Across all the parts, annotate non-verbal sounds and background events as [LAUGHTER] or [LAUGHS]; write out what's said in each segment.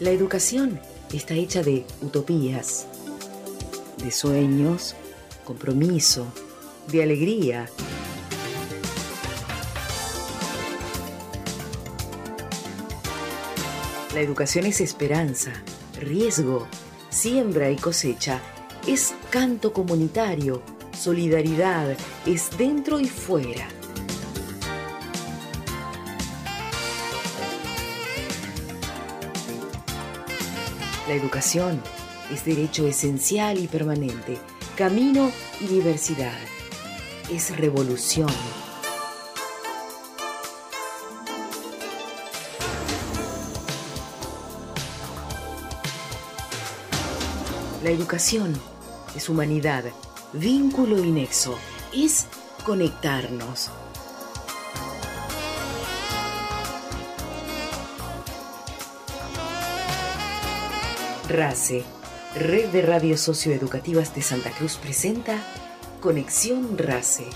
La educación está hecha de utopías, de sueños, compromiso, de alegría. La educación es esperanza, riesgo, siembra y cosecha, es canto comunitario, solidaridad, es dentro y fuera. La educación es derecho esencial y permanente, camino y diversidad. Es revolución. La educación es humanidad, vínculo y nexo, es conectarnos. RACE, Red de Radios Socioeducativas de Santa Cruz presenta Conexión RACE.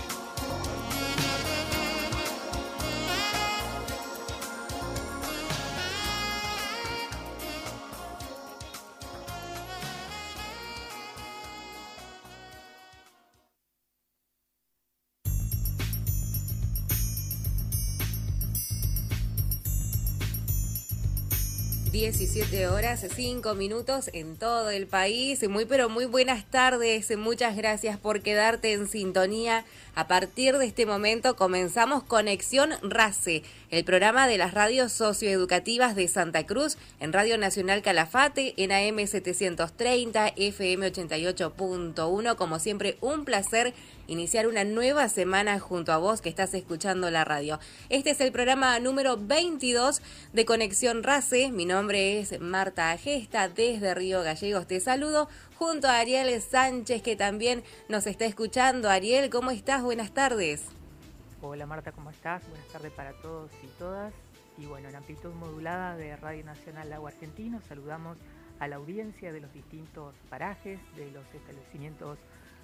17 horas, 5 minutos en todo el país. Muy, pero muy buenas tardes. Muchas gracias por quedarte en sintonía. A partir de este momento comenzamos Conexión RACE, el programa de las radios socioeducativas de Santa Cruz en Radio Nacional Calafate, en AM 730, FM 88.1. Como siempre, un placer iniciar una nueva semana junto a vos que estás escuchando la radio. Este es el programa número 22 de Conexión RACE. Mi nombre es Marta Agesta, desde Río Gallegos te saludo junto a Ariel Sánchez que también nos está escuchando. Ariel, ¿cómo estás? Buenas tardes. Hola Marta, ¿cómo estás? Buenas tardes para todos y todas. Y bueno, en amplitud modulada de Radio Nacional Lago Argentino saludamos a la audiencia de los distintos parajes, de los establecimientos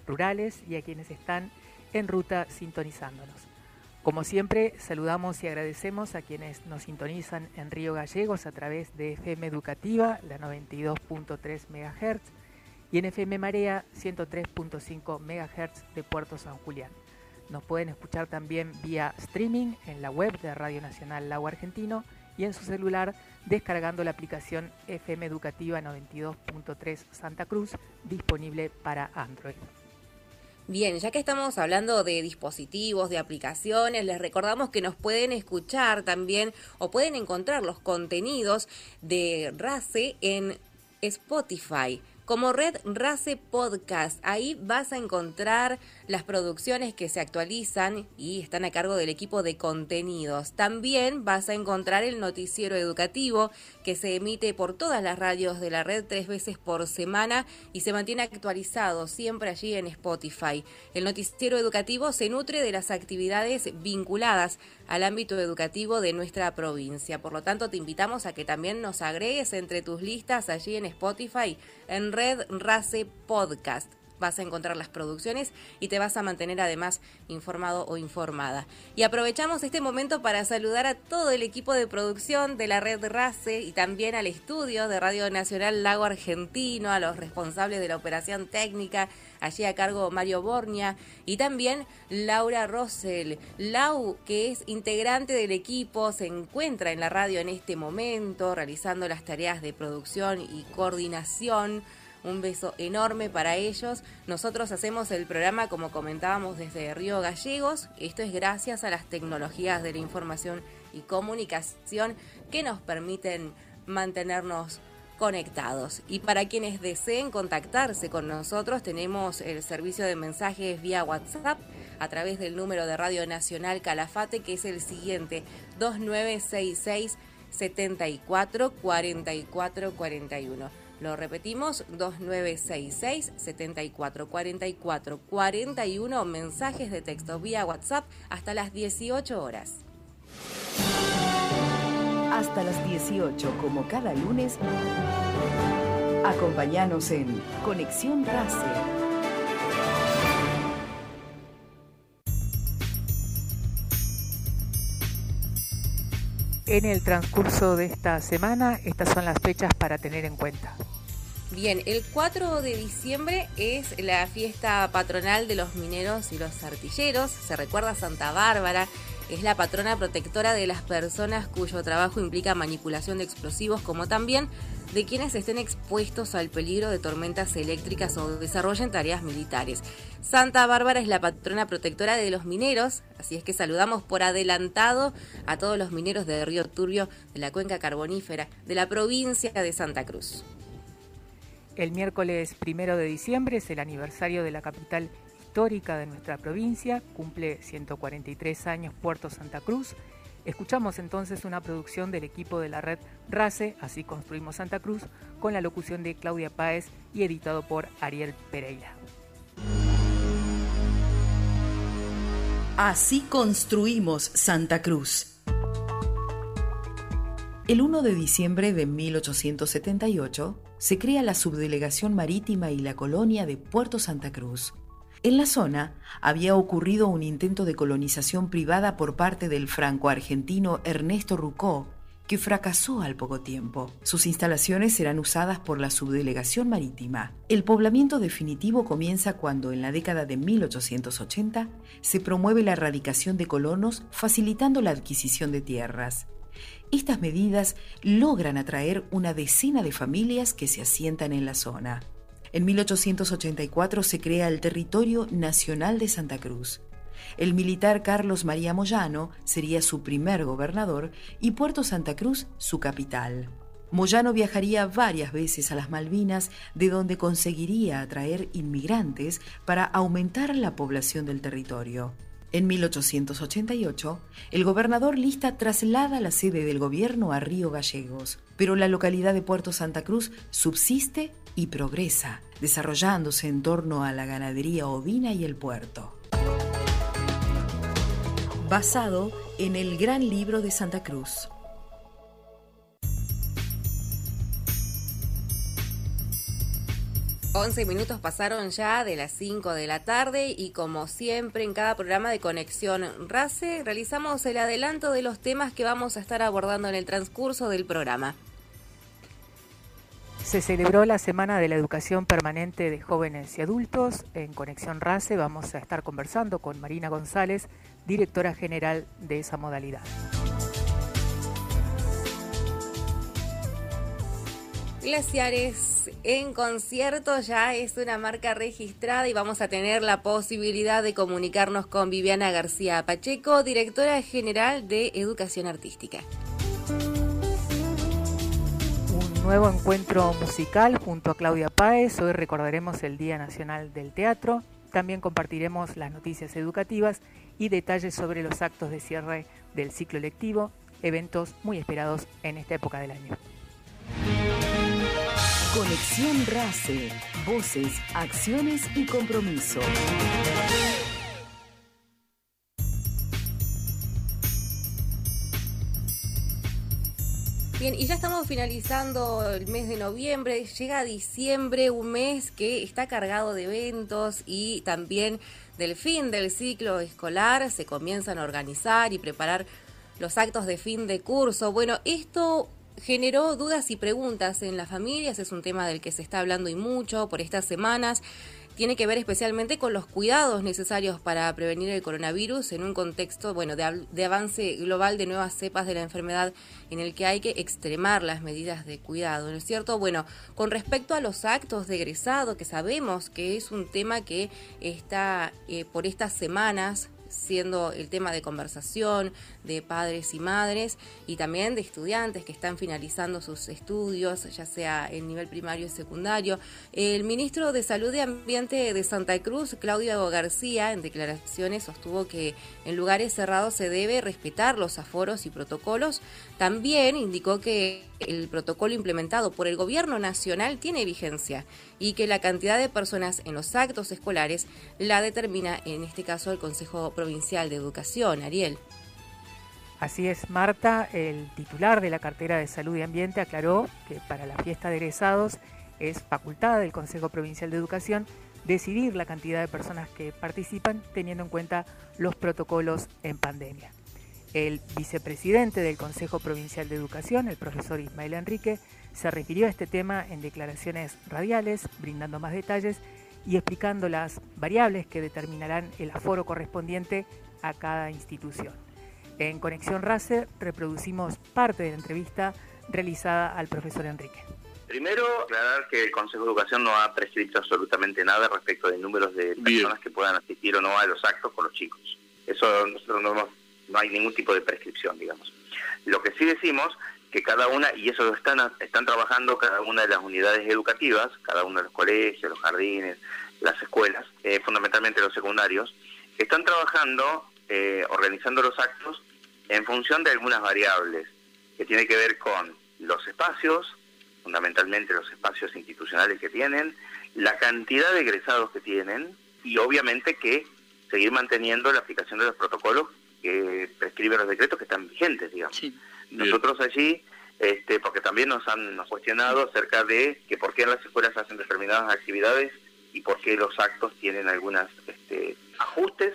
rurales y a quienes están en ruta sintonizándonos. Como siempre, saludamos y agradecemos a quienes nos sintonizan en Río Gallegos a través de FM Educativa, la 92.3 MHz, y en FM Marea 103.5 MHz de Puerto San Julián. Nos pueden escuchar también vía streaming en la web de Radio Nacional Lago Argentino y en su celular descargando la aplicación FM Educativa 92.3 Santa Cruz disponible para Android. Bien, ya que estamos hablando de dispositivos, de aplicaciones, les recordamos que nos pueden escuchar también o pueden encontrar los contenidos de RACE en Spotify como Red Race Podcast. Ahí vas a encontrar las producciones que se actualizan y están a cargo del equipo de contenidos. También vas a encontrar el noticiero educativo que se emite por todas las radios de la red tres veces por semana y se mantiene actualizado siempre allí en Spotify. El noticiero educativo se nutre de las actividades vinculadas al ámbito educativo de nuestra provincia. Por lo tanto, te invitamos a que también nos agregues entre tus listas allí en Spotify en Red Race Podcast vas a encontrar las producciones y te vas a mantener además informado o informada. Y aprovechamos este momento para saludar a todo el equipo de producción de la red RACE y también al estudio de Radio Nacional Lago Argentino, a los responsables de la operación técnica, allí a cargo Mario Bornia y también Laura Rossell. Lau, que es integrante del equipo, se encuentra en la radio en este momento realizando las tareas de producción y coordinación un beso enorme para ellos. Nosotros hacemos el programa, como comentábamos, desde Río Gallegos. Esto es gracias a las tecnologías de la información y comunicación que nos permiten mantenernos conectados. Y para quienes deseen contactarse con nosotros, tenemos el servicio de mensajes vía WhatsApp a través del número de Radio Nacional Calafate, que es el siguiente, 2966 74 44 41. Lo repetimos, 2966 7444 41 mensajes de texto vía WhatsApp hasta las 18 horas. Hasta las 18, como cada lunes, acompáñanos en Conexión RACE. En el transcurso de esta semana, estas son las fechas para tener en cuenta. Bien, el 4 de diciembre es la fiesta patronal de los mineros y los artilleros. Se recuerda Santa Bárbara, es la patrona protectora de las personas cuyo trabajo implica manipulación de explosivos, como también de quienes estén expuestos al peligro de tormentas eléctricas o desarrollen tareas militares. Santa Bárbara es la patrona protectora de los mineros, así es que saludamos por adelantado a todos los mineros de Río Turbio, de la cuenca carbonífera, de la provincia de Santa Cruz. El miércoles primero de diciembre es el aniversario de la capital histórica de nuestra provincia, cumple 143 años Puerto Santa Cruz. Escuchamos entonces una producción del equipo de la red RACE, Así Construimos Santa Cruz, con la locución de Claudia Páez y editado por Ariel Pereira. Así construimos Santa Cruz. El 1 de diciembre de 1878 se crea la Subdelegación Marítima y la Colonia de Puerto Santa Cruz. En la zona había ocurrido un intento de colonización privada por parte del franco-argentino Ernesto Rucó, que fracasó al poco tiempo. Sus instalaciones serán usadas por la subdelegación marítima. El poblamiento definitivo comienza cuando en la década de 1880 se promueve la erradicación de colonos facilitando la adquisición de tierras. Estas medidas logran atraer una decena de familias que se asientan en la zona. En 1884 se crea el Territorio Nacional de Santa Cruz. El militar Carlos María Moyano sería su primer gobernador y Puerto Santa Cruz su capital. Moyano viajaría varias veces a las Malvinas, de donde conseguiría atraer inmigrantes para aumentar la población del territorio. En 1888, el gobernador Lista traslada la sede del gobierno a Río Gallegos, pero la localidad de Puerto Santa Cruz subsiste y progresa, desarrollándose en torno a la ganadería ovina y el puerto. Basado en el Gran Libro de Santa Cruz. 11 minutos pasaron ya de las 5 de la tarde y como siempre en cada programa de Conexión RACE realizamos el adelanto de los temas que vamos a estar abordando en el transcurso del programa. Se celebró la Semana de la Educación Permanente de Jóvenes y Adultos. En Conexión RACE vamos a estar conversando con Marina González, directora general de esa modalidad. Glaciares en concierto ya es una marca registrada y vamos a tener la posibilidad de comunicarnos con Viviana García Pacheco, directora general de Educación Artística. Nuevo encuentro musical junto a Claudia Páez. Hoy recordaremos el Día Nacional del Teatro. También compartiremos las noticias educativas y detalles sobre los actos de cierre del ciclo lectivo, eventos muy esperados en esta época del año. Conexión RACE. Voces, acciones y compromiso. Bien, y ya estamos finalizando el mes de noviembre, llega diciembre, un mes que está cargado de eventos y también del fin del ciclo escolar se comienzan a organizar y preparar los actos de fin de curso. Bueno, esto generó dudas y preguntas en las familias, es un tema del que se está hablando y mucho por estas semanas. Tiene que ver especialmente con los cuidados necesarios para prevenir el coronavirus en un contexto bueno, de, avance global de nuevas cepas de la enfermedad en el que hay que extremar las medidas de cuidado, ¿no es cierto? Bueno, con respecto a los actos de egresado, que sabemos que es un tema que está eh, por estas semanas siendo el tema de conversación de padres y madres y también de estudiantes que están finalizando sus estudios, ya sea en nivel primario y secundario. El ministro de Salud y Ambiente de Santa Cruz, Claudio García, en declaraciones sostuvo que en lugares cerrados se debe respetar los aforos y protocolos. También indicó que el protocolo implementado por el gobierno nacional tiene vigencia y que la cantidad de personas en los actos escolares la determina en este caso el Consejo Provincial de Educación. Ariel. Así es, Marta, el titular de la cartera de Salud y Ambiente aclaró que para la fiesta de egresados es facultad del Consejo Provincial de Educación decidir la cantidad de personas que participan teniendo en cuenta los protocolos en pandemia. El vicepresidente del Consejo Provincial de Educación, el profesor Ismael Enrique, se refirió a este tema en declaraciones radiales, brindando más detalles y explicando las variables que determinarán el aforo correspondiente a cada institución. En Conexión RACE reproducimos parte de la entrevista realizada al profesor Enrique. Primero, aclarar que el Consejo de Educación no ha prescrito absolutamente nada respecto de números de personas que puedan asistir o no a los actos con los chicos. Eso nosotros no, no hay ningún tipo de prescripción, digamos. Lo que sí decimos que cada una, y eso lo están, están trabajando cada una de las unidades educativas, cada uno de los colegios, los jardines, las escuelas, eh, fundamentalmente los secundarios, están trabajando, eh, organizando los actos en función de algunas variables que tiene que ver con los espacios, fundamentalmente los espacios institucionales que tienen, la cantidad de egresados que tienen y obviamente que seguir manteniendo la aplicación de los protocolos que prescriben los decretos que están vigentes, digamos. Nosotros allí, este, porque también nos han cuestionado acerca de que por qué en las escuelas hacen determinadas actividades y por qué los actos tienen algunas este, ajustes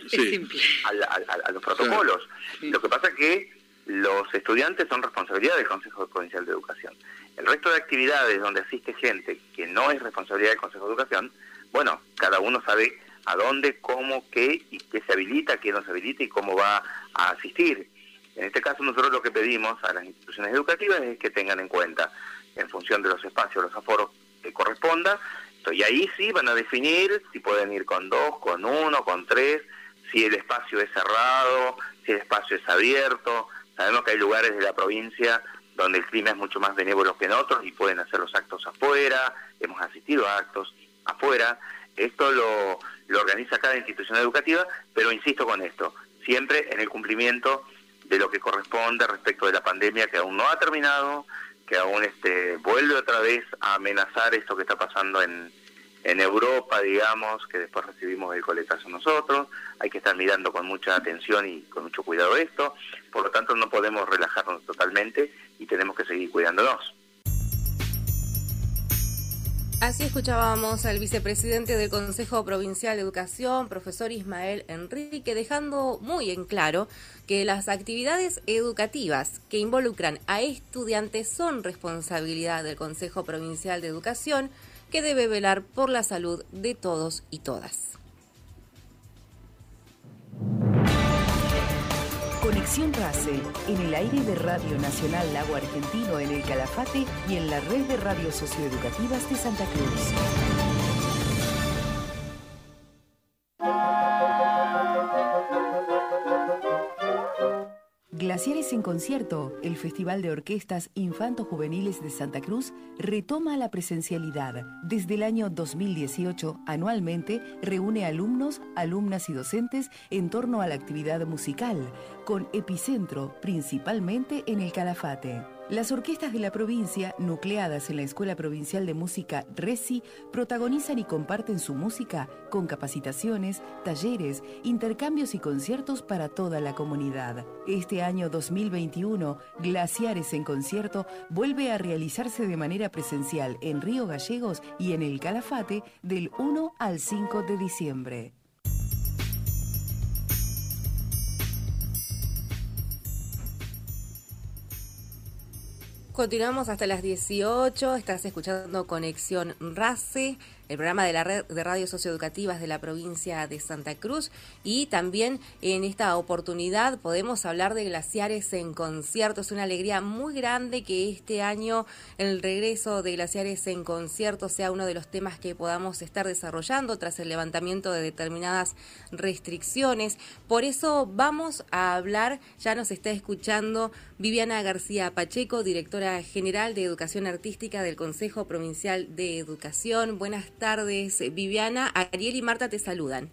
a, los protocolos. Lo que pasa es que los estudiantes son responsabilidad del Consejo Provincial de Educación. El resto de actividades donde asiste gente que no es responsabilidad del Consejo de Educación, bueno, cada uno sabe a dónde, cómo, qué y qué se habilita, qué no se habilita y cómo va a asistir. En este caso nosotros lo que pedimos a las instituciones educativas es que tengan en cuenta, en función de los espacios, los aforos que corresponda, y ahí sí van a definir si pueden ir con dos, con uno, con tres, si el espacio es cerrado, si el espacio es abierto. Sabemos que hay lugares de la provincia donde el clima es mucho más benévolo que en otros y pueden hacer los actos afuera, hemos asistido a actos afuera. Esto lo, lo organiza cada institución educativa, pero insisto con esto, siempre en el cumplimiento de lo que corresponde respecto de la pandemia que aún no ha terminado, que aún este, vuelve otra vez a amenazar esto que está pasando en, en Europa, digamos, que después recibimos el coletazo nosotros, hay que estar mirando con mucha atención y con mucho cuidado esto, por lo tanto no podemos relajarnos totalmente y tenemos que seguir cuidándonos. Así escuchábamos al vicepresidente del Consejo Provincial de Educación, profesor Ismael Enrique, dejando muy en claro que las actividades educativas que involucran a estudiantes son responsabilidad del Consejo Provincial de Educación, que debe velar por la salud de todos y todas. Conexión RACE, en el aire de Radio Nacional Lago Argentino en el Calafate y en la red de radios socioeducativas de Santa Cruz. Glaciares en Concierto, el Festival de Orquestas Infanto-Juveniles de Santa Cruz, retoma la presencialidad. Desde el año 2018, anualmente, reúne alumnos, alumnas y docentes en torno a la actividad musical, con epicentro principalmente en el Calafate. Las orquestas de la provincia, nucleadas en la Escuela Provincial de Música RECI, protagonizan y comparten su música con capacitaciones, talleres, intercambios y conciertos para toda la comunidad. Este año 2021, Glaciares en Concierto vuelve a realizarse de manera presencial en Río Gallegos y en el Calafate del 1 al 5 de diciembre. Continuamos hasta las 18. Estás escuchando Conexión RACE el programa de la red de radios socioeducativas de la provincia de Santa Cruz y también en esta oportunidad podemos hablar de glaciares en concierto. Es una alegría muy grande que este año el regreso de glaciares en concierto sea uno de los temas que podamos estar desarrollando tras el levantamiento de determinadas restricciones. Por eso vamos a hablar, ya nos está escuchando Viviana García Pacheco, directora general de Educación Artística del Consejo Provincial de Educación. Buenas tardes, Viviana. Ariel y Marta te saludan.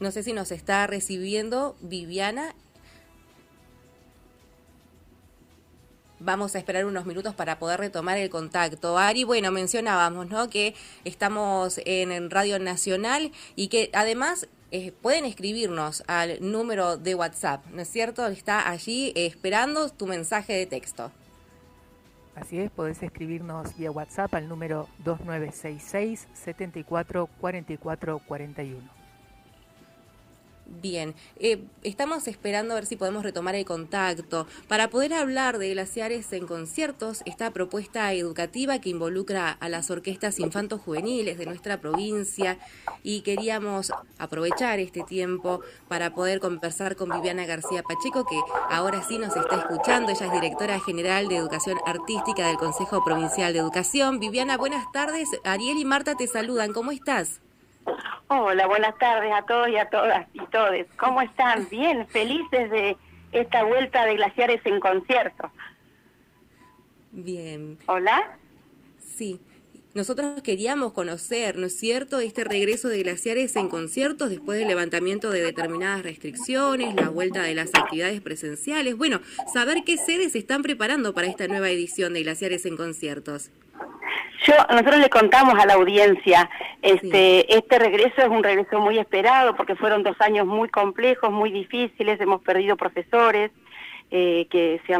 No sé si nos está recibiendo Viviana. Vamos a esperar unos minutos para poder retomar el contacto. Ari, bueno, mencionábamos, ¿no? Que estamos en Radio Nacional y que además eh, pueden escribirnos al número de WhatsApp, ¿no es cierto? Está allí esperando tu mensaje de texto. Así es, podés escribirnos vía WhatsApp al número 2966 74 44 41. Bien, eh, estamos esperando a ver si podemos retomar el contacto. Para poder hablar de glaciares en conciertos, esta propuesta educativa que involucra a las orquestas infantos juveniles de nuestra provincia y queríamos aprovechar este tiempo para poder conversar con Viviana García Pacheco que ahora sí nos está escuchando, ella es directora general de Educación Artística del Consejo Provincial de Educación. Viviana, buenas tardes, Ariel y Marta te saludan, ¿cómo estás? Hola, buenas tardes a todos y a todas y todes. ¿Cómo están? Bien, felices de esta vuelta de glaciares en concierto. Bien. Hola. Sí. Nosotros queríamos conocer, ¿no es cierto?, este regreso de glaciares en conciertos después del levantamiento de determinadas restricciones, la vuelta de las actividades presenciales. Bueno, saber qué sedes se están preparando para esta nueva edición de glaciares en conciertos. Yo, nosotros le contamos a la audiencia, este, este regreso es un regreso muy esperado porque fueron dos años muy complejos, muy difíciles, hemos perdido profesores eh, que, se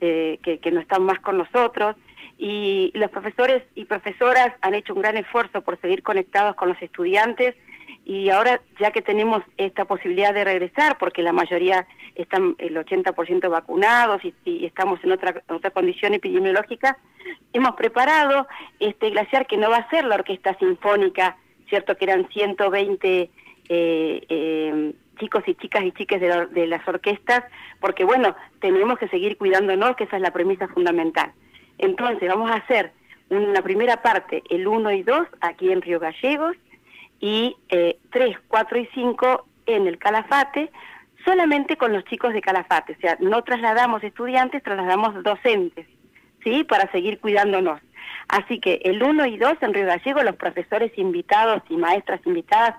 eh, que, que no están más con nosotros y los profesores y profesoras han hecho un gran esfuerzo por seguir conectados con los estudiantes y ahora ya que tenemos esta posibilidad de regresar, porque la mayoría están el 80% vacunados y, estamos en otra, otra condición epidemiológica, hemos preparado este glaciar que no va a ser la orquesta sinfónica, cierto que eran 120 eh, eh, chicos y chicas y chiques de, de las orquestas, porque bueno, tenemos que seguir cuidándonos, que esa es la premisa fundamental. Entonces vamos a hacer una primera parte, el 1 y 2, aquí en Río Gallegos, y eh, 3, 4 y 5 en el Calafate, solamente con los chicos de Calafate, o sea, no trasladamos estudiantes, trasladamos docentes, ¿sí? Para seguir cuidándonos. Así que el 1 y 2 en Río Gallego, los profesores invitados y maestras invitadas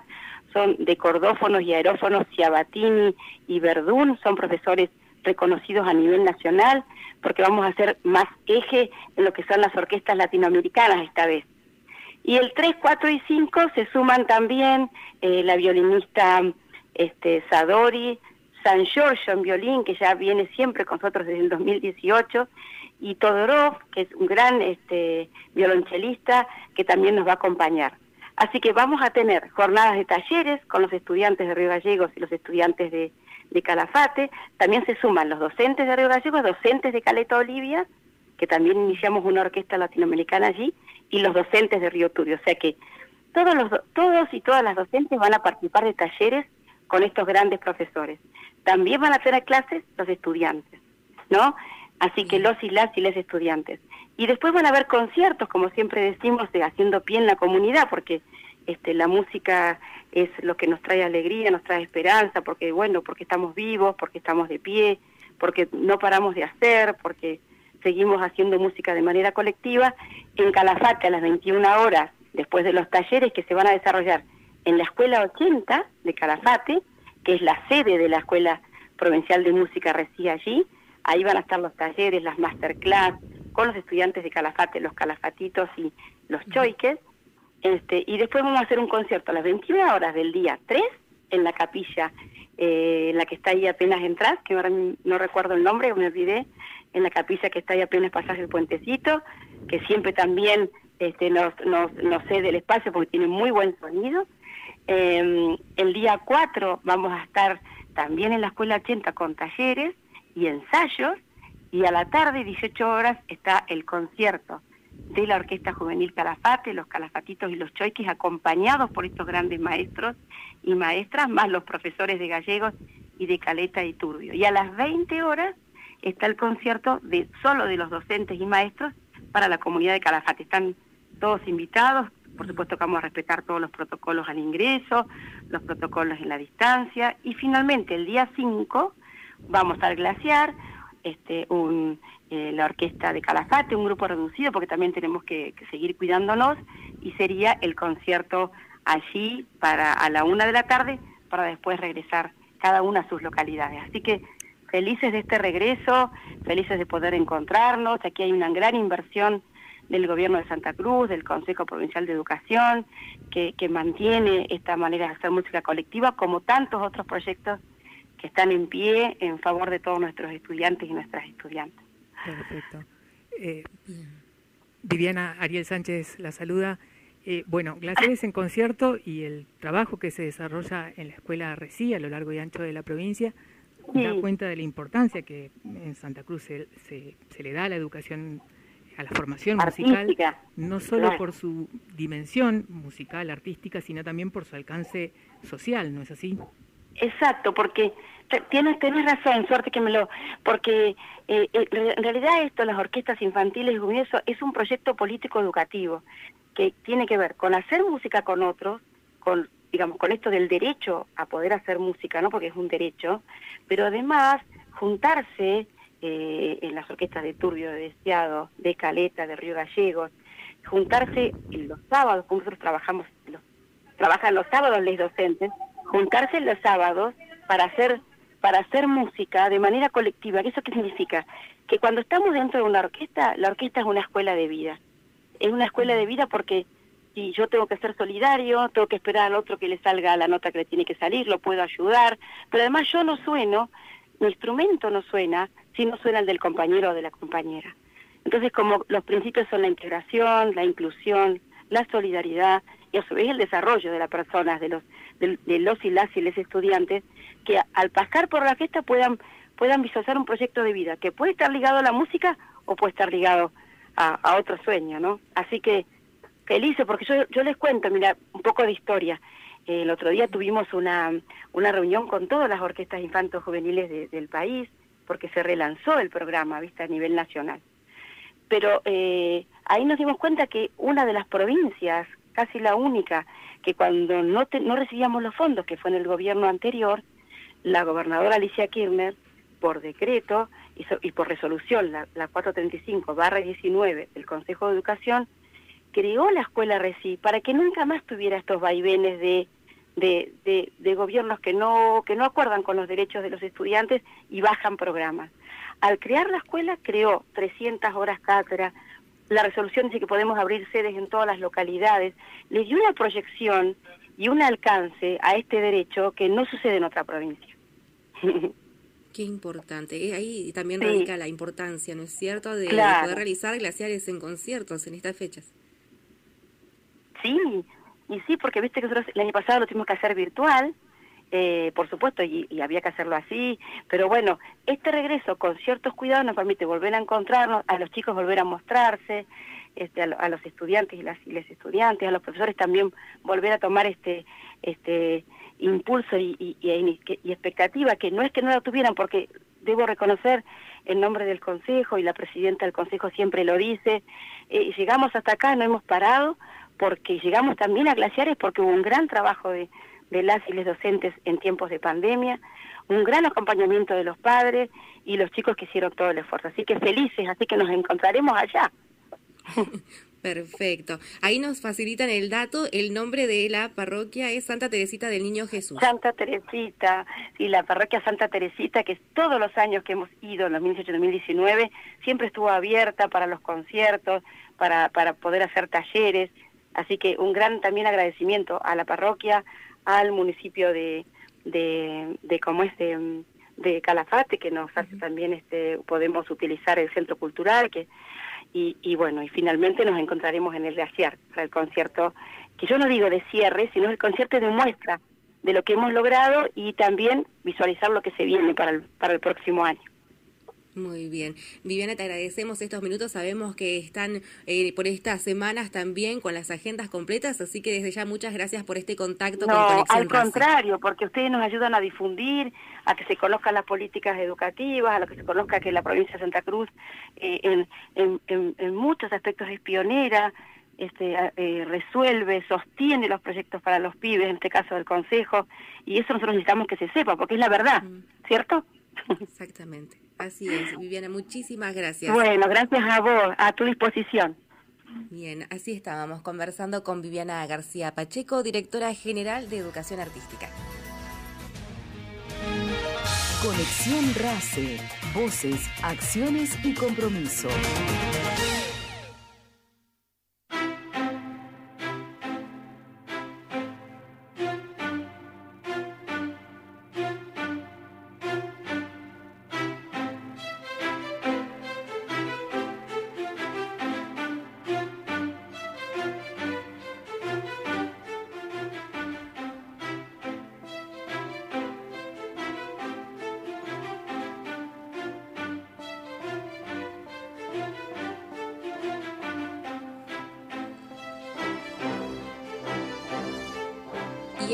son de cordófonos y aerófonos Ciabatini y Verdún, son profesores reconocidos a nivel nacional, porque vamos a hacer más eje en lo que son las orquestas latinoamericanas esta vez. Y el 3, 4 y 5 se suman también eh, la violinista este, Sadori, San Giorgio en violín, que ya viene siempre con nosotros desde el 2018, y Todorov, que es un gran este, violonchelista, que también nos va a acompañar. Así que vamos a tener jornadas de talleres con los estudiantes de Río Gallegos y los estudiantes de, de Calafate. También se suman los docentes de Río Gallegos, docentes de Caleta Olivia, que también iniciamos una orquesta latinoamericana allí, y los docentes de Río Turio. O sea que todos, los, todos y todas las docentes van a participar de talleres con estos grandes profesores. También van a tener clases los estudiantes, ¿no? Así que los y las y les estudiantes. Y después van a haber conciertos, como siempre decimos, de haciendo pie en la comunidad, porque este, la música es lo que nos trae alegría, nos trae esperanza, porque bueno, porque estamos vivos, porque estamos de pie, porque no paramos de hacer, porque seguimos haciendo música de manera colectiva, en Calafate a las 21 horas, después de los talleres que se van a desarrollar en la Escuela 80 de Calafate, que es la sede de la Escuela Provincial de Música reside allí, ahí van a estar los talleres, las masterclass, con los estudiantes de Calafate, los calafatitos y los choiques, este, y después vamos a hacer un concierto a las 21 horas del día 3 en la capilla, eh, en la que está ahí apenas entras, que ahora no recuerdo el nombre, me olvidé, en la capilla que está ahí apenas pasaje el puentecito, que siempre también este, nos, cede el espacio porque tiene muy buen sonido. Eh, el día 4 vamos a estar también en la Escuela 80 con talleres y ensayos, y a la tarde, 18 horas, está el concierto de la Orquesta Juvenil Calafate, los calafatitos y los choiquis, acompañados por estos grandes maestros y maestras, más los profesores de gallegos y de Caleta y Turbio. Y a las 20 horas está el concierto solo de los docentes y maestros para la comunidad de Calafate. Están todos invitados, por supuesto que vamos a respetar todos los protocolos al ingreso, los protocolos en la distancia y finalmente el día 5 vamos al glaciar, este, un, eh, la orquesta de Calafate, un grupo reducido porque también tenemos que, que, seguir cuidándonos y sería el concierto allí para a la una de la tarde para después regresar cada una a sus localidades. Así que felices de este regreso, felices de poder encontrarnos. Aquí hay una gran inversión del gobierno de Santa Cruz, del Consejo Provincial de Educación, que, mantiene esta manera de hacer música colectiva, como tantos otros proyectos que están en pie en favor de todos nuestros estudiantes y nuestras estudiantes. Perfecto. Eh, Viviana Ariel Sánchez la saluda. Eh, bueno, Glaciares en concierto y el trabajo que se desarrolla en la escuela RECI a lo largo y ancho de la provincia da cuenta de la importancia que en Santa Cruz se, se, le da a la educación, a la formación musical, no solo por su dimensión musical, artística, sino también por su alcance social, ¿no es así? Exacto, porque tienes, tienes razón, suerte que me lo... Porque eh, eh, en realidad esto, las orquestas infantiles y eso, es un proyecto político educativo que tiene que ver con hacer música con otros, con digamos, con esto del derecho a poder hacer música, ¿no? Porque es un derecho, pero además juntarse eh, en las orquestas de Turbio, de Deseado, de Caleta, de Río Gallegos, juntarse los sábados, nosotros trabajamos, trabajan los sábados les docentes, juntarse los sábados para hacer para hacer música de manera colectiva. ¿Eso qué significa? Que cuando estamos dentro de una orquesta, la orquesta es una escuela de vida. Es una escuela de vida porque si yo tengo que ser solidario, tengo que esperar al otro que le salga la nota que le tiene que salir, lo puedo ayudar, pero además yo no sueno, mi instrumento no suena si no suena el del compañero o de la compañera. Entonces, como los principios son la integración, la inclusión, la solidaridad y a su vez el desarrollo de las personas, de los, de, los y las y les estudiantes, que al pasar por la fiesta puedan, puedan visualizar un proyecto de vida que puede estar ligado a la música o puede estar ligado a, a otro sueño, ¿no? Así que felices, porque yo, les cuento, mira, un poco de historia. el otro día tuvimos una, una reunión con todas las orquestas infantos juveniles del país, porque se relanzó el programa, viste, a nivel nacional. Pero eh, ahí nos dimos cuenta que una de las provincias, casi la única, que cuando no, no recibíamos los fondos, que fue en el gobierno anterior, la gobernadora Alicia Kirchner, por decreto y, y por resolución, la, la 435-19 del Consejo de Educación, creó la escuela RECI para que nunca más tuviera estos vaivenes de, de, de, gobiernos que no, que no acuerdan con los derechos de los estudiantes y bajan programas. Al crear la escuela creó 300 horas cátedra, la resolución dice que podemos abrir sedes en todas las localidades, le dio una proyección y un alcance a este derecho que no sucede en otra provincia. [LAUGHS] Qué importante. Eh, ahí también radica la importancia, ¿no es cierto?, de poder realizar glaciares en conciertos en estas fechas. Sí, y sí, porque viste que nosotros el año pasado lo tuvimos que hacer virtual, eh, por supuesto, y, había que hacerlo así, pero bueno, este regreso con ciertos cuidados nos permite volver a encontrarnos, a los chicos volver a mostrarse, este, a, los estudiantes y las, estudiantes, a los profesores también volver a tomar este, este impulso y, expectativa, que no es que no la tuvieran, porque debo reconocer en nombre del Consejo, y la presidenta del Consejo siempre lo dice, eh, llegamos hasta acá, no hemos parado, porque llegamos también a glaciares porque hubo un gran trabajo de, de las y les docentes en tiempos de pandemia, un gran acompañamiento de los padres y los chicos que hicieron todo el esfuerzo. Así que felices, así que nos encontraremos allá. [LAUGHS] Perfecto. Ahí nos facilitan el dato, el nombre de la parroquia es Santa Teresita del Niño Jesús. Santa Teresita, sí, la parroquia Santa Teresita, que todos los años que hemos ido, en 2018-2019, siempre estuvo abierta para los conciertos, para, para poder hacer talleres, Así que un gran también agradecimiento a la parroquia, al municipio de, de, de como es de, de, Calafate, que nos hace también, este, podemos utilizar el centro cultural, que y, y, bueno, y finalmente nos encontraremos en el glaciar para el concierto, que yo no digo de cierre, sino el concierto de muestra de lo que hemos logrado y también visualizar lo que se viene para el, para el próximo año. Muy bien. Viviana, te agradecemos estos minutos. Sabemos que están eh, por estas semanas también con las agendas completas, así que desde ya muchas gracias por este contacto no, al contrario, porque ustedes nos ayudan a difundir, a que se conozcan las políticas educativas, a que se conozca que la provincia de Santa Cruz eh, en, en, en, muchos aspectos es pionera, este, eh, resuelve, sostiene los proyectos para los pibes, en este caso del Consejo, y eso nosotros necesitamos que se sepa, porque es la verdad, ¿cierto? Exactamente. Así es, Viviana, muchísimas gracias. Bueno, gracias a vos, a tu disposición. Bien, así estábamos conversando con Viviana García Pacheco, directora general de Educación Artística. Conexión RACE, voces, acciones y compromiso.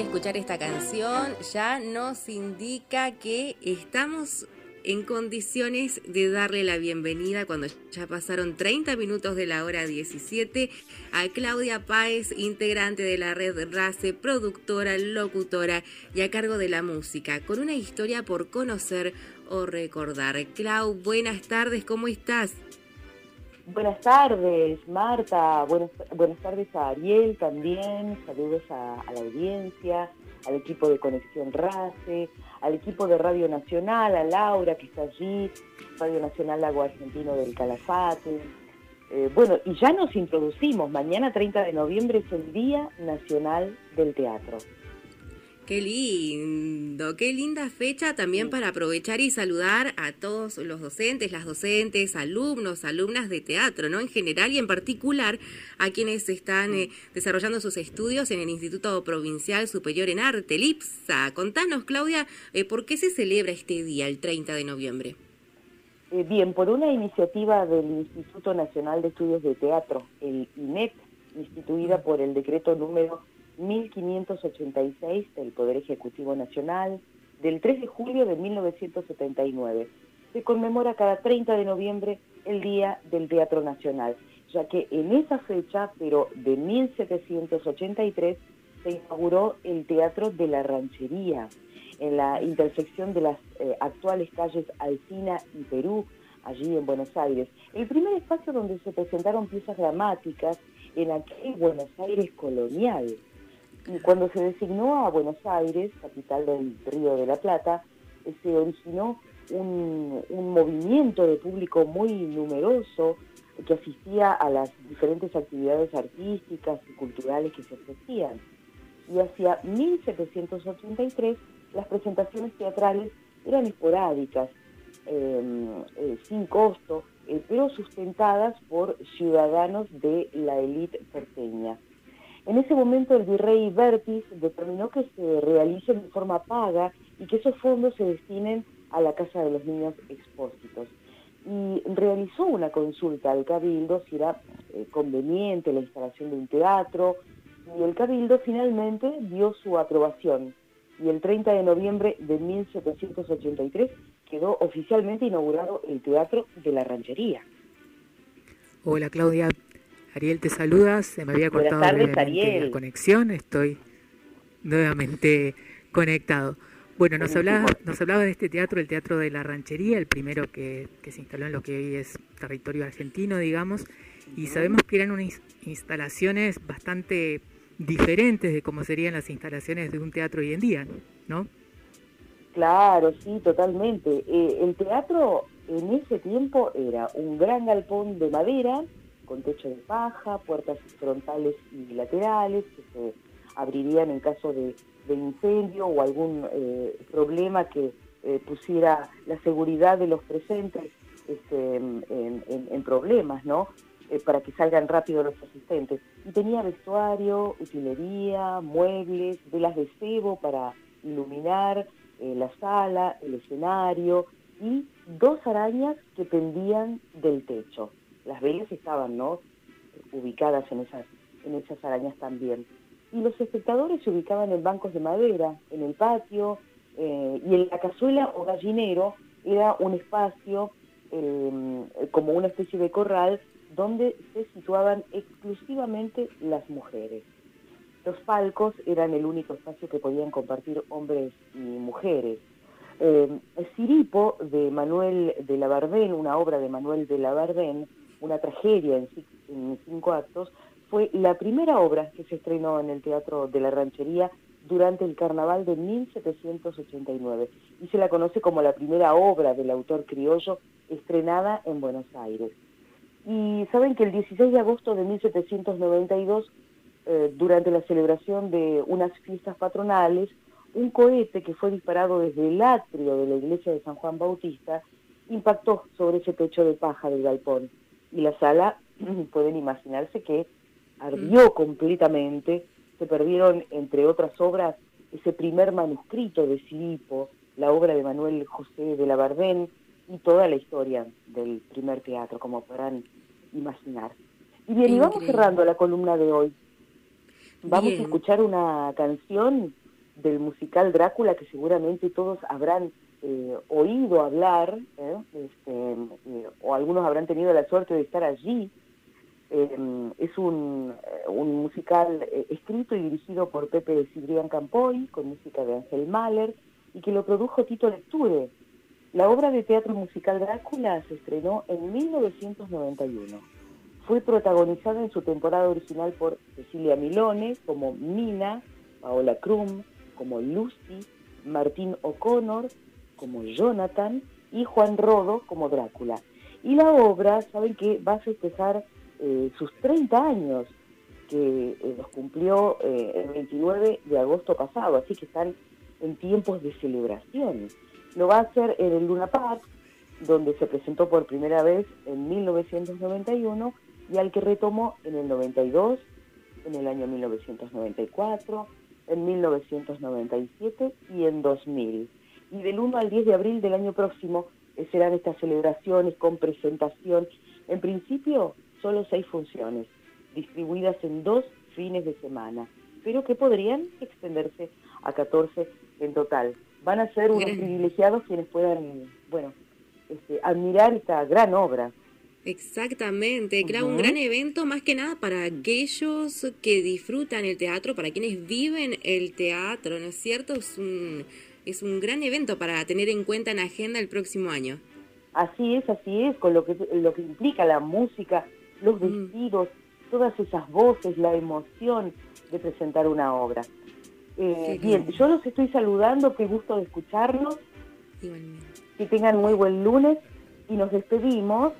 Escuchar esta canción ya nos indica que estamos en condiciones de darle la bienvenida cuando ya pasaron 30 minutos de la hora 17 a Claudia Páez, integrante de la red RACE, productora, locutora y a cargo de la música, con una historia por conocer o recordar. Clau, buenas tardes, ¿cómo estás? Buenas tardes, Marta. Buenas, tardes a Ariel también. Saludos a, a la audiencia, al equipo de Conexión RACE, al equipo de Radio Nacional, a Laura que está allí, Radio Nacional Lago Argentino del Calafate. Eh, bueno, y ya nos introducimos, mañana 30 de noviembre es el Día Nacional del Teatro. Qué lindo, qué linda fecha también para aprovechar y saludar a todos los docentes, las docentes, alumnos, alumnas de teatro, ¿no? En general y en particular a quienes están eh, desarrollando sus estudios en el Instituto Provincial Superior en Arte, LIPSA. Contanos, Claudia, eh, ¿por qué se celebra este día, el 30 de noviembre? Eh, bien, por una iniciativa del Instituto Nacional de Estudios de Teatro, el INET, instituida por el decreto número 1586 del Poder Ejecutivo Nacional, del 3 de julio de 1979. Se conmemora cada 30 de noviembre el Día del Teatro Nacional, ya que en esa fecha, pero de 1783, se inauguró el Teatro de la Ranchería, en la intersección de las eh, actuales calles Alcina y Perú, allí en Buenos Aires. El primer espacio donde se presentaron piezas dramáticas en aquel Buenos Aires colonial. Y cuando se designó a Buenos Aires, capital del Río de la Plata, eh, se originó un, movimiento de público muy numeroso que asistía a las diferentes actividades artísticas y culturales que se ofrecían. Y hacia 1783 las presentaciones teatrales eran esporádicas, em, eh, sin costo, eh, pero sustentadas por ciudadanos de la élite porteña. En ese momento el virrey Bertis determinó que se realice de forma paga y que esos fondos se destinen a la Casa de los Niños Expósitos. Y realizó una consulta al Cabildo si era eh, conveniente la instalación de un teatro y el Cabildo finalmente dio su aprobación. Y el 30 de noviembre de 1783 quedó oficialmente inaugurado el Teatro de la Ranchería. Hola Claudia, Ariel te saluda, se me había cortado la conexión, estoy nuevamente conectado. Bueno, nos hablaba, nos hablaba de este teatro, el Teatro de la Ranchería, el primero que, se instaló en lo que hoy es territorio argentino, digamos, y sabemos que eran unas instalaciones bastante diferentes de cómo serían las instalaciones de un teatro hoy en día, ¿no? Claro, sí, totalmente. Eh, el teatro en ese tiempo era un gran galpón de madera, con techo de paja, puertas frontales y laterales que se abrirían en caso de, incendio o algún eh, problema que eh, pusiera la seguridad de los presentes este, en, problemas, ¿no? Eh, para que salgan rápido los asistentes. Y tenía vestuario, utilería, muebles, velas de cebo para iluminar la sala, el escenario y dos arañas que pendían del techo las velas estaban ¿no? ubicadas en esas, en esas arañas también. Y los espectadores se ubicaban en bancos de madera, en el patio, eh, y en la cazuela o gallinero era un espacio eh, como una especie de corral donde se situaban exclusivamente las mujeres. Los palcos eran el único espacio que podían compartir hombres y mujeres. Eh, Siripo de Manuel de la Bardén, una obra de Manuel de la Bardén, una tragedia en, cinco actos, fue la primera obra que se estrenó en el Teatro de la Ranchería durante el Carnaval de 1789 y se la conoce como la primera obra del autor criollo estrenada en Buenos Aires. Y saben que el 16 de agosto de 1792, eh, durante la celebración de unas fiestas patronales, un cohete que fue disparado desde el atrio de la iglesia de San Juan Bautista impactó sobre ese techo de paja del galpón y la sala, pueden imaginarse que ardió mm. completamente, se perdieron, entre otras obras, ese primer manuscrito de Silipo, la obra de Manuel José de la Bardén y toda la historia del primer teatro, como podrán imaginar. Y bien, y vamos cerrando la columna de hoy. Vamos a escuchar una canción del musical Drácula, que seguramente todos habrán eh, oído hablar, ¿eh? este, eh, o algunos habrán tenido la suerte de estar allí. es un, musical escrito y dirigido por Pepe Cibrián Campoy, con música de Ángel Mahler, y que lo produjo Tito Lecture. La obra de teatro musical Drácula se estrenó en 1991. Fue protagonizada en su temporada original por Cecilia Milone como Mina, Paola Krum como Lucy, Martín O'Connor como Jonathan y Juan Rodo como Drácula. Y la obra, saben que va a festejar eh, sus 30 años, que eh, los cumplió eh, el 29 de agosto pasado, así que están en tiempos de celebración. Lo va a hacer en el Luna Park, donde se presentó por primera vez en 1991 y al que retomó en el 92, en el año 1994, en 1997 y en 2000. Y del 1 al 10 de abril del año próximo eh, serán estas celebraciones con presentación. En principio, solo seis funciones, distribuidas en dos fines de semana, pero que podrían extenderse a 14 en total. Van a ser unos privilegiados quienes puedan, bueno, este, admirar esta gran obra. Exactamente, claro, un gran evento más que nada para aquellos que disfrutan el teatro, para quienes viven el teatro, ¿no es cierto? Es un, es un gran evento para tener en cuenta en agenda el próximo año. Así es, así es, con lo que, lo que implica la música, los vestidos, todas esas voces, la emoción de presentar una obra. Eh, bien, yo los estoy saludando, qué gusto de escucharlos. Que tengan muy buen lunes y nos despedimos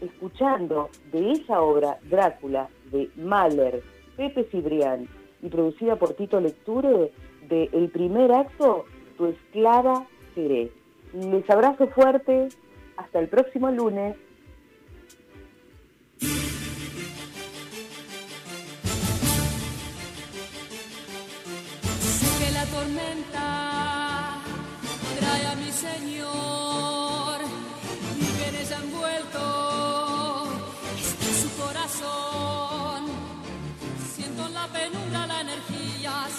escuchando de esa obra Drácula de Mahler, Pepe Cibrián y producida por Tito Lecture de El primer acto, Tu esclava seré. Les abrazo fuerte, hasta el próximo lunes. tormenta trae a mi Señor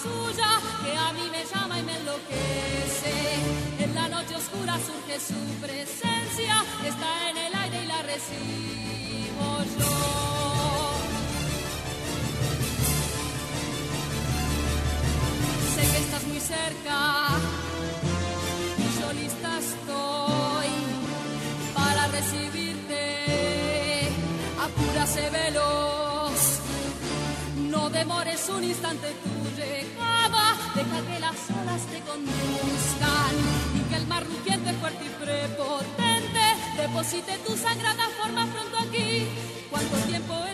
que a mí me llama y me enloquece. En la noche oscura surge su presencia, está en el aire y la recibo yo. que estás muy cerca y yo lista estoy para recibirte. Apúrase veloz, no demores un instante tu deja que las olas te conduzcan y que el mar rugiente, fuerte y prepotente deposite tu sagrada forma pronto aquí. Cuánto tiempo he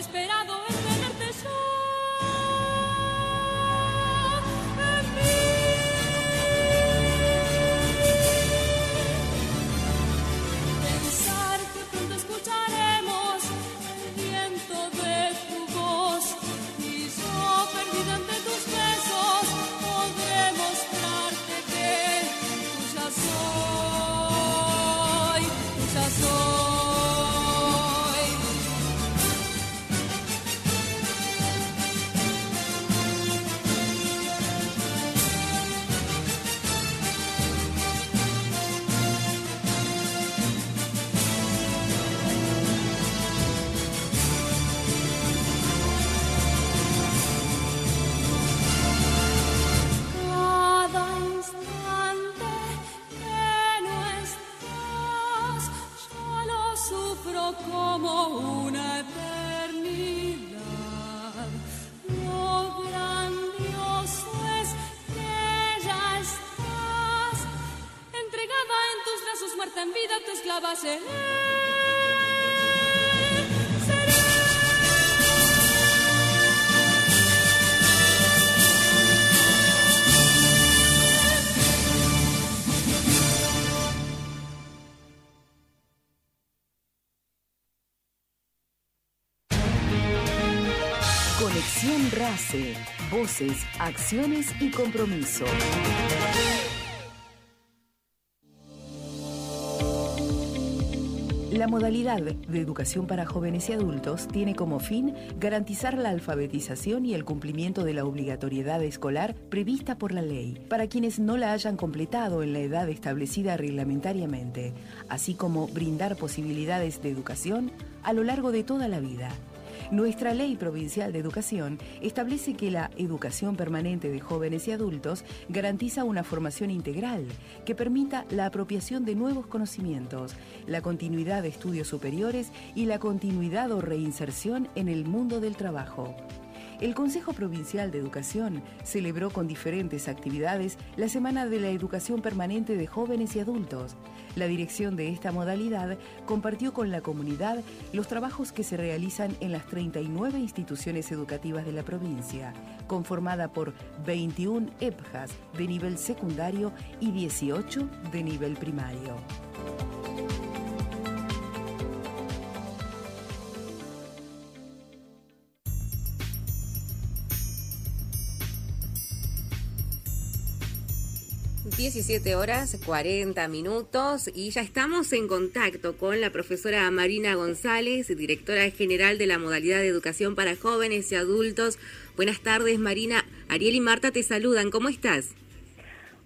Voces, acciones y compromiso. La modalidad de educación para jóvenes y adultos tiene como fin garantizar la alfabetización y el cumplimiento de la obligatoriedad escolar prevista por la ley para quienes no la hayan completado en la edad establecida reglamentariamente, así como brindar posibilidades de educación a lo largo de toda la vida. Nuestra ley provincial de educación establece que la educación permanente de jóvenes y adultos garantiza una formación integral que permita la apropiación de nuevos conocimientos, la continuidad de estudios superiores y la continuidad o reinserción en el mundo del trabajo. El Consejo Provincial de Educación celebró con diferentes actividades la Semana de la Educación Permanente de Jóvenes y Adultos. La dirección de esta modalidad compartió con la comunidad los trabajos que se realizan en las 39 instituciones educativas de la provincia, conformada por 21 EPJAS de nivel secundario y 18 de nivel primario. 17 horas 40 minutos y ya estamos en contacto con la profesora Marina González, directora general de la modalidad de educación para jóvenes y adultos. Buenas tardes, Marina. Ariel y Marta te saludan. ¿Cómo estás?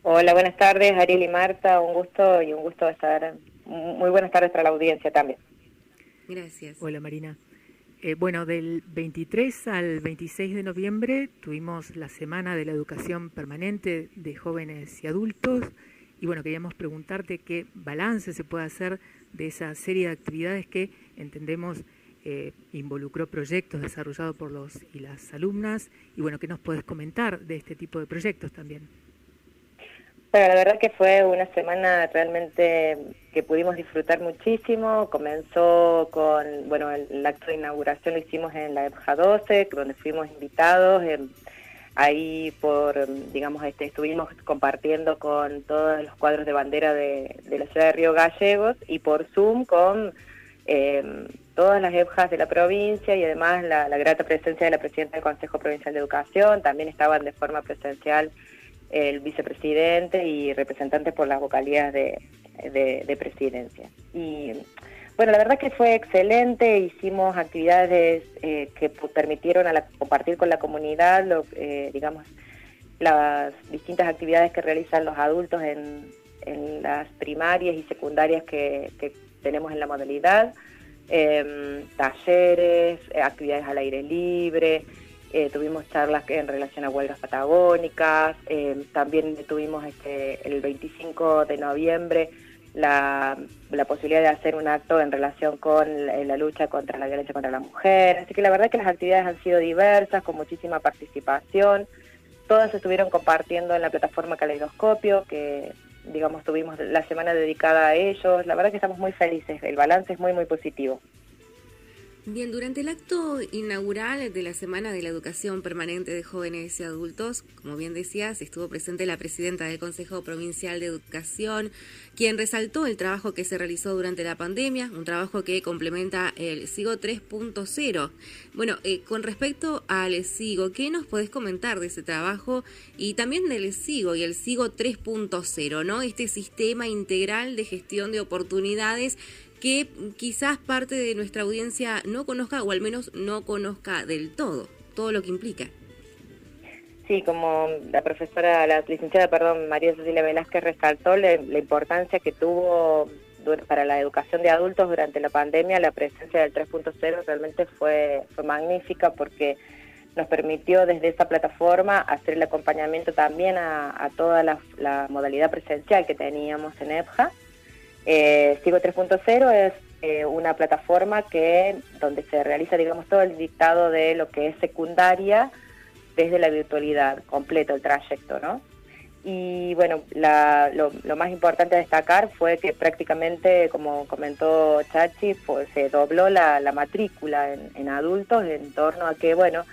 Hola, buenas tardes, Ariel y Marta. Un gusto y un gusto estar. Muy buenas tardes para la audiencia también. Gracias. Hola, Marina. Eh, bueno, del 23 al 26 de noviembre tuvimos la Semana de la Educación Permanente de Jóvenes y Adultos y bueno, queríamos preguntarte qué balance se puede hacer de esa serie de actividades que entendemos eh, involucró proyectos desarrollados por los y las alumnas y bueno, ¿qué nos puedes comentar de este tipo de proyectos también? La verdad que fue una semana realmente que pudimos disfrutar muchísimo. Comenzó con, bueno, el, acto de inauguración lo hicimos en la EPJA 12, donde fuimos invitados. ahí por, digamos, este, estuvimos compartiendo con todos los cuadros de bandera de, la ciudad de Río Gallegos y por Zoom con em, todas las EPJAs de la provincia y además la, la grata presencia de la presidenta del Consejo Provincial de Educación. También estaban de forma presencial el vicepresidente y representantes por las vocalías de, presidencia. Y bueno, la verdad que fue excelente, hicimos actividades eh, que permitieron a compartir con la comunidad, lo, eh, digamos, las distintas actividades que realizan los adultos en, las primarias y secundarias que, tenemos en la modalidad, em, talleres, eh, actividades al aire libre, eh, tuvimos charlas en relación a huelgas patagónicas, eh, también tuvimos este, el 25 de noviembre la, posibilidad de hacer un acto en relación con la, lucha contra la violencia contra la mujer, así que la verdad que las actividades han sido diversas, con muchísima participación, todas estuvieron compartiendo en la plataforma Caleidoscopio, que digamos tuvimos la semana dedicada a ellos, la verdad que estamos muy felices, el balance es muy muy positivo. Bien, durante el acto inaugural de la Semana de la Educación Permanente de Jóvenes y Adultos, como bien decías, estuvo presente la presidenta del Consejo Provincial de Educación, quien resaltó el trabajo que se realizó durante la pandemia, un trabajo que complementa el SIGO 3.0. Bueno, eh, con respecto al SIGO, ¿qué nos podés comentar de ese trabajo y también del SIGO y el SIGO 3.0, ¿no? Este sistema integral de gestión de oportunidades que quizás parte de nuestra audiencia no conozca o al menos no conozca del todo, todo lo que implica. Sí, como la profesora, la licenciada, perdón, María Cecilia Velázquez resaltó la, importancia que tuvo para la educación de adultos durante la pandemia, la presencia del 3.0 realmente fue, fue magnífica porque nos permitió desde esa plataforma hacer el acompañamiento también a, toda la, la, modalidad presencial que teníamos en EPJA eh, Sigo 3.0 es eh, una plataforma que donde se realiza, digamos, todo el dictado de lo que es secundaria desde la virtualidad, completo el trayecto, ¿no? Y bueno, lo, más importante a destacar fue que prácticamente, como comentó Chachi, pues, se dobló la, matrícula en, en, adultos en torno a que, bueno,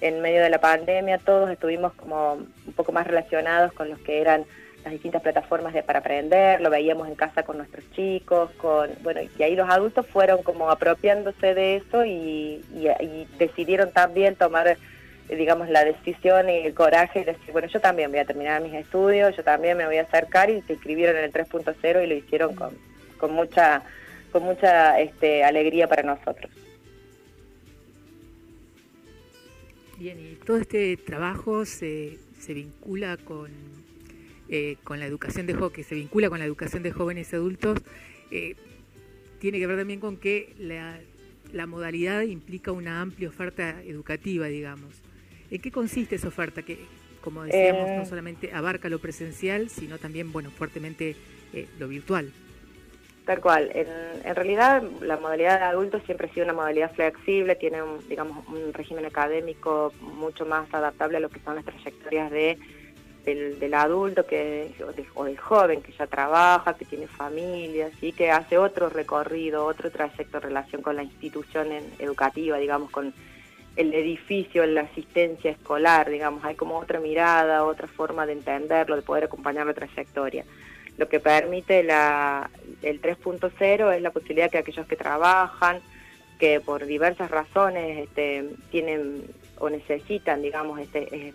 en medio de la pandemia todos estuvimos como un poco más relacionados con los que eran las distintas plataformas de, para aprender, lo veíamos en casa con nuestros chicos, con bueno, y ahí los adultos fueron como apropiándose de eso y, decidieron también tomar, eh, digamos, la decisión y el coraje de decir, bueno, yo también voy a terminar mis estudios, yo también me voy a acercar y se inscribieron en el 3.0 y lo hicieron con, con mucha con mucha este, alegría para nosotros. Bien, y todo este trabajo se, se vincula con, eh, con la educación de jóvenes, se vincula con la educación de jóvenes y adultos, eh, tiene que ver también con que la, la modalidad implica una amplia oferta educativa, digamos. ¿En qué consiste esa oferta? Que, como decíamos, no eh. solamente abarca lo presencial, sino también, bueno, fuertemente lo virtual. Tal cual. En, en, realidad, la modalidad de adultos siempre ha sido una modalidad flexible, tiene, un, digamos, un régimen académico mucho más adaptable a lo que son las trayectorias de del, adulto que o, del joven que ya trabaja, que tiene familia, ¿sí? que hace otro recorrido, otro trayecto en relación con la institución educativa, digamos, con el edificio, la asistencia escolar, digamos, hay como otra mirada, otra forma de entenderlo, de poder acompañar la trayectoria. Lo que permite la, el 3.0 es la posibilidad que aquellos que trabajan, que por diversas razones este, tienen o necesitan, digamos, este,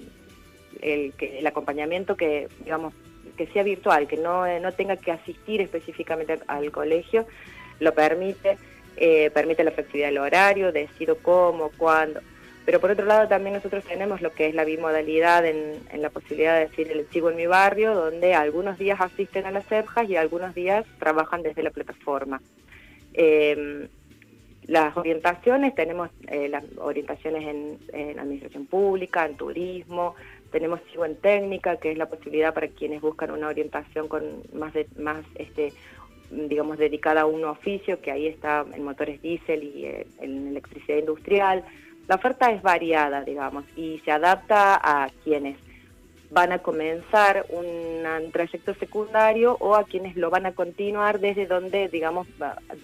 el, el acompañamiento que, digamos, que sea virtual, que no, no tenga que asistir específicamente al colegio, lo permite, eh, permite la flexibilidad del horario, decido cómo, cuándo. Pero por otro lado también nosotros tenemos lo que es la bimodalidad en, la posibilidad de decir el sigo en mi barrio, donde algunos días asisten a las EPJAS y algunos días trabajan desde la plataforma. Em, las orientaciones, tenemos eh, las orientaciones en, administración pública, en turismo, tenemos Sigo en técnica, que es la posibilidad para quienes buscan una orientación con más, de, más este, digamos, dedicada a un oficio, que ahí está en motores diésel y eh, en electricidad industrial. La oferta es variada, digamos, y se adapta a quienes van a comenzar un trayecto secundario o a quienes lo van a continuar desde donde, digamos,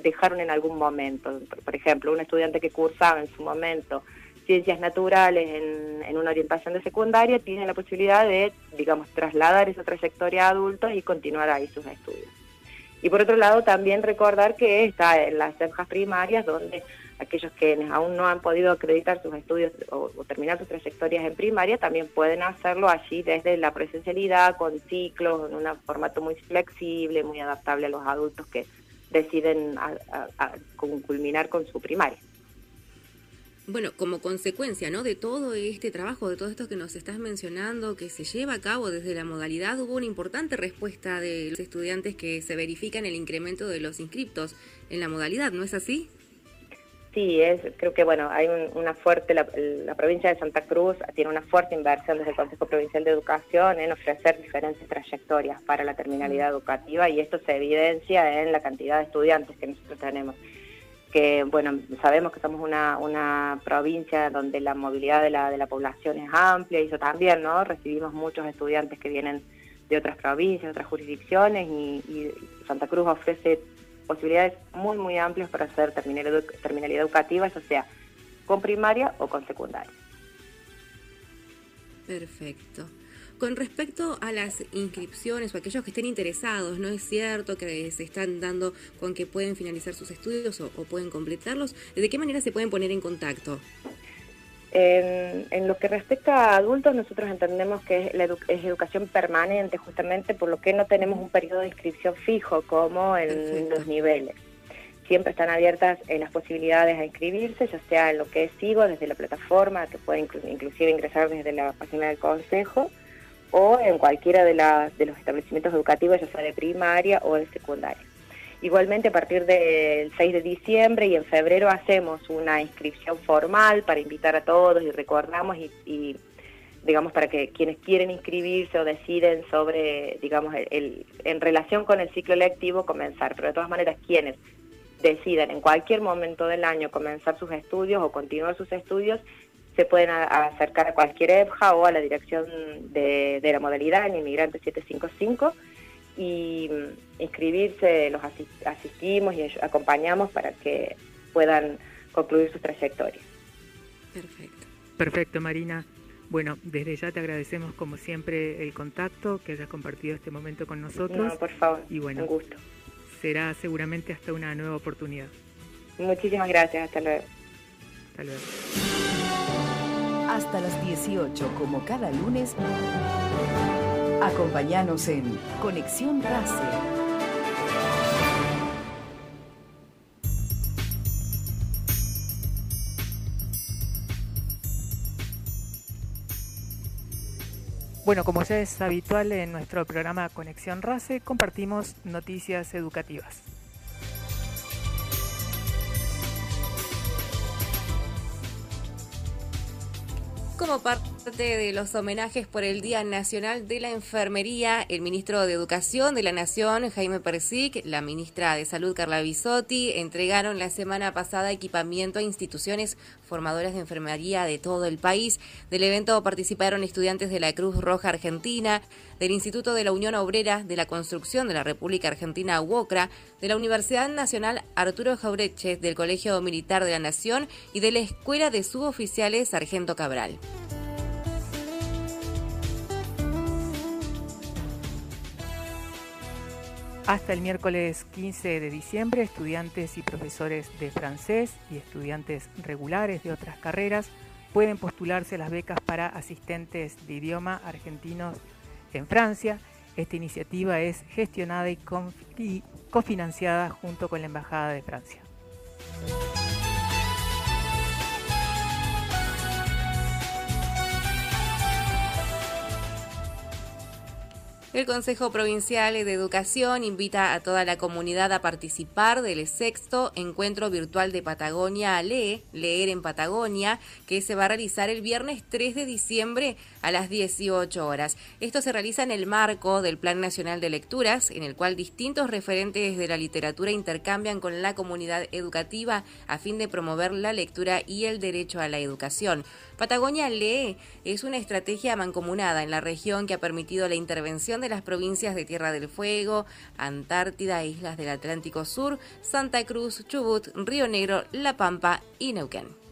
dejaron en algún momento. Por ejemplo, un estudiante que cursaba en su momento ciencias naturales en, una orientación de secundaria tiene la posibilidad de, digamos, trasladar esa trayectoria a adultos y continuar ahí sus estudios. Y por otro lado, también recordar que está en las cejas primarias donde aquellos que aún no han podido acreditar sus estudios o, terminar sus trayectorias en primaria también pueden hacerlo allí desde la presencialidad, con ciclos, en un formato muy flexible, muy adaptable a los adultos que deciden culminar con su primaria. Bueno, como consecuencia ¿no? de todo este trabajo, de todo esto que nos estás mencionando, que se lleva a cabo desde la modalidad, hubo una importante respuesta de los estudiantes que se verifican el incremento de los inscriptos en la modalidad, ¿no es así? Sí, es, creo que bueno, hay una fuerte, la, provincia de Santa Cruz tiene una fuerte inversión desde el Consejo Provincial de Educación en ofrecer diferentes trayectorias para la terminalidad educativa y esto se evidencia en la cantidad de estudiantes que nosotros tenemos. Que bueno, sabemos que somos una, una provincia donde la movilidad de la, de la población es amplia y eso también, ¿no? Recibimos muchos estudiantes que vienen de otras provincias, otras jurisdicciones y Santa Cruz ofrece posibilidades muy, muy amplias para hacer terminalidad, educativa, ya sea con primaria o con secundaria. Perfecto. Con respecto a las inscripciones o aquellos que estén interesados, ¿no es cierto que se están dando con que pueden finalizar sus estudios o, o pueden completarlos? ¿De qué manera se pueden poner en contacto? En, lo que respecta a adultos, nosotros entendemos que es, educación permanente, justamente por lo que no tenemos un periodo de inscripción fijo como en los niveles. Siempre están abiertas en las posibilidades a inscribirse, ya sea en lo que es SIGO, desde la plataforma, que puede inclusive ingresar desde la página del Consejo, o en cualquiera de, de los establecimientos educativos, ya sea de primaria o de secundaria. Igualmente a partir del 6 de diciembre y en febrero hacemos una inscripción formal para invitar a todos y recordamos y, digamos para que quienes quieren inscribirse o deciden sobre, digamos, el, en relación con el ciclo lectivo comenzar, pero de todas maneras quienes decidan en cualquier momento del año comenzar sus estudios o continuar sus estudios, se pueden acercar a cualquier EBJA o a la dirección de, de la modalidad en Inmigrante 755 y mm, inscribirse, los asistimos y acompañamos para que puedan concluir sus trayectorias. Perfecto. Perfecto, Marina. Bueno, desde ya te agradecemos como siempre el contacto, que hayas compartido este momento con nosotros. No, por favor, y bueno, un gusto. Será seguramente hasta una nueva oportunidad. Muchísimas gracias, hasta luego. Hasta luego hasta las 18 como cada lunes. Acompáñanos en Conexión RACE. Bueno, como ya es habitual en nuestro programa Conexión RACE, compartimos noticias educativas. Como parte de los homenajes por el Día Nacional de la Enfermería, el ministro de Educación de la Nación, Jaime Persic, la ministra de Salud, Carla Bisotti, entregaron la semana pasada equipamiento a instituciones formadoras de enfermería de todo el país. Del evento participaron estudiantes de la Cruz Roja Argentina, del Instituto de la Unión Obrera de la Construcción de la República Argentina, UOCRA, de la Universidad Nacional Arturo Jaureche, del Colegio Militar de la Nación y de la Escuela de Suboficiales Sargento Cabral. Hasta el miércoles 15 de diciembre, estudiantes y profesores de francés y estudiantes regulares de otras carreras pueden postularse las becas para asistentes de idioma argentinos en Francia. Esta iniciativa es gestionada y cofinanciada junto con la Embajada de Francia. El Consejo Provincial de Educación invita a toda la comunidad a participar del sexto encuentro virtual de Patagonia Lee, Leer en Patagonia, que se va a realizar el viernes 3 de diciembre a las 18 horas. Esto se realiza en el marco del Plan Nacional de Lecturas, en el cual distintos referentes de la literatura intercambian con la comunidad educativa a fin de promover la lectura y el derecho a la educación. Patagonia Lee es una estrategia mancomunada en la región que ha permitido la intervención de las provincias de Tierra del Fuego, Antártida, Islas del Atlántico Sur, Santa Cruz, Chubut, Río Negro, La Pampa y Neuquén.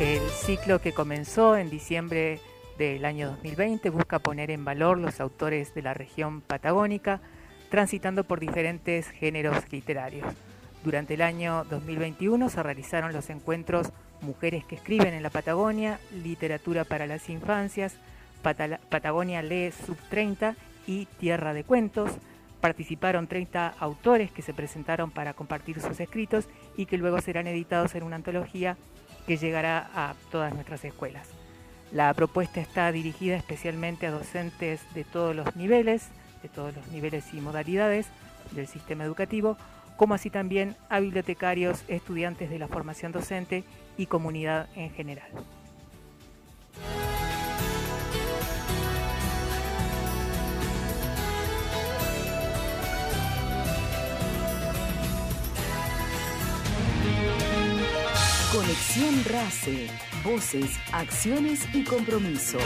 El ciclo que comenzó en diciembre del año 2020 busca poner en valor los autores de la región patagónica, transitando por diferentes géneros literarios. Durante el año 2021 se realizaron los encuentros Mujeres que escriben en la Patagonia, Literatura para las Infancias, Patagonia Lee Sub 30 y Tierra de Cuentos. Participaron 30 autores que se presentaron para compartir sus escritos y que luego serán editados en una antología que llegará a todas nuestras escuelas. La propuesta está dirigida especialmente a docentes de todos los niveles, de todos los niveles y modalidades del sistema educativo, como así también a bibliotecarios, estudiantes de la formación docente y comunidad en general. Conexión RACE. Voces, acciones y compromiso.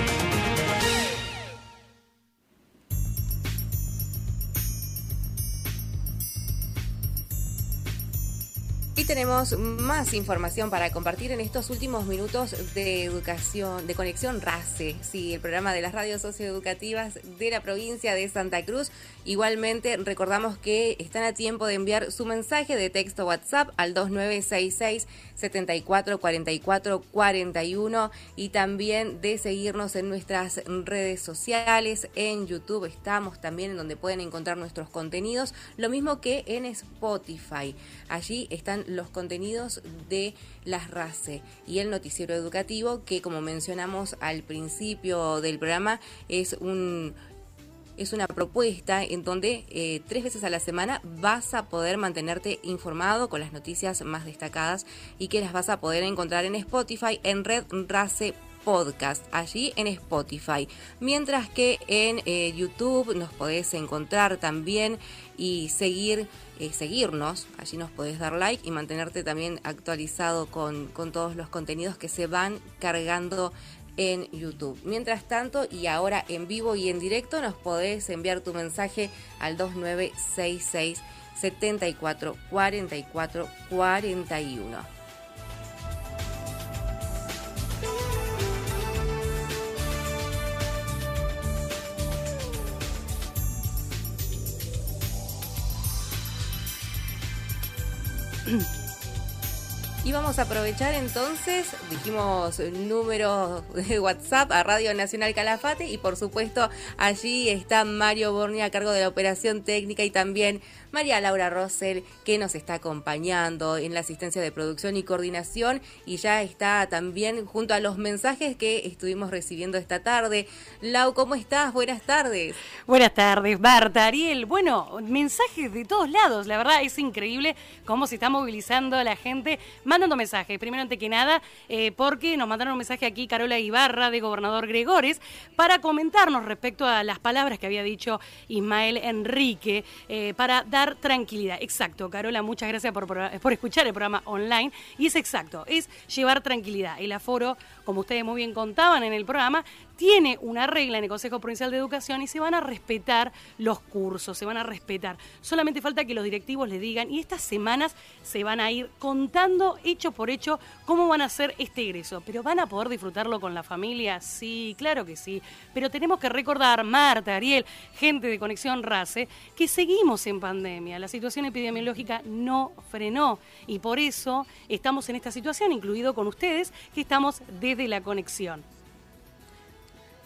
Tenemos más información para compartir en estos últimos minutos de educación, de conexión RACE, sí, el programa de las radios socioeducativas de la provincia de Santa Cruz. Igualmente, recordamos que están a tiempo de enviar su mensaje de texto WhatsApp al 2966 744441 y también de seguirnos en nuestras redes sociales. En YouTube estamos también en donde pueden encontrar nuestros contenidos, lo mismo que en Spotify. Allí están los contenidos de las RACE y el noticiero educativo que como mencionamos al principio del programa es un es una propuesta en donde eh, tres veces a la semana vas a poder mantenerte informado con las noticias más destacadas y que las vas a poder encontrar en Spotify en Red Race podcast allí en Spotify. Mientras que en eh, YouTube nos podés encontrar también y seguir, seguirnos. Allí nos podés dar like y mantenerte también actualizado con, con todos los contenidos que se van cargando en YouTube. Mientras tanto, y ahora en vivo y en directo, nos podés enviar tu mensaje al 2966 74 44 41. Mm-hmm. [CLEARS THROAT] Y vamos a aprovechar entonces, dijimos número de WhatsApp a Radio Nacional Calafate y por supuesto allí está Mario Borni a cargo de la operación técnica y también María Laura Rosel que nos está acompañando en la asistencia de producción y coordinación y ya está también junto a los mensajes que estuvimos recibiendo esta tarde. Lau, ¿cómo estás? Buenas tardes. Buenas tardes, Marta, Ariel. Bueno, mensajes de todos lados, la verdad es increíble cómo se está movilizando la gente mandando mensajes. Primero, ante que nada, eh, porque nos mandaron un mensaje aquí Carola Ibarra de Gobernador Gregores para comentarnos respecto a las palabras que había dicho Ismael Enrique eh, para dar tranquilidad. Exacto, Carola, muchas gracias por, por escuchar el programa online. Y es exacto, es llevar tranquilidad. El aforo, como ustedes muy bien contaban en el programa, tiene una regla en el Consejo Provincial de Educación y se van a respetar los cursos, se van a respetar. Solamente falta que los directivos le digan y estas semanas se van a ir contando hecho por hecho cómo van a hacer este egreso. Pero van a poder disfrutarlo con la familia, sí, claro que sí. Pero tenemos que recordar, Marta, Ariel, gente de Conexión RACE, que seguimos en pandemia. La situación epidemiológica no frenó y por eso estamos en esta situación, incluido con ustedes, que estamos desde la conexión.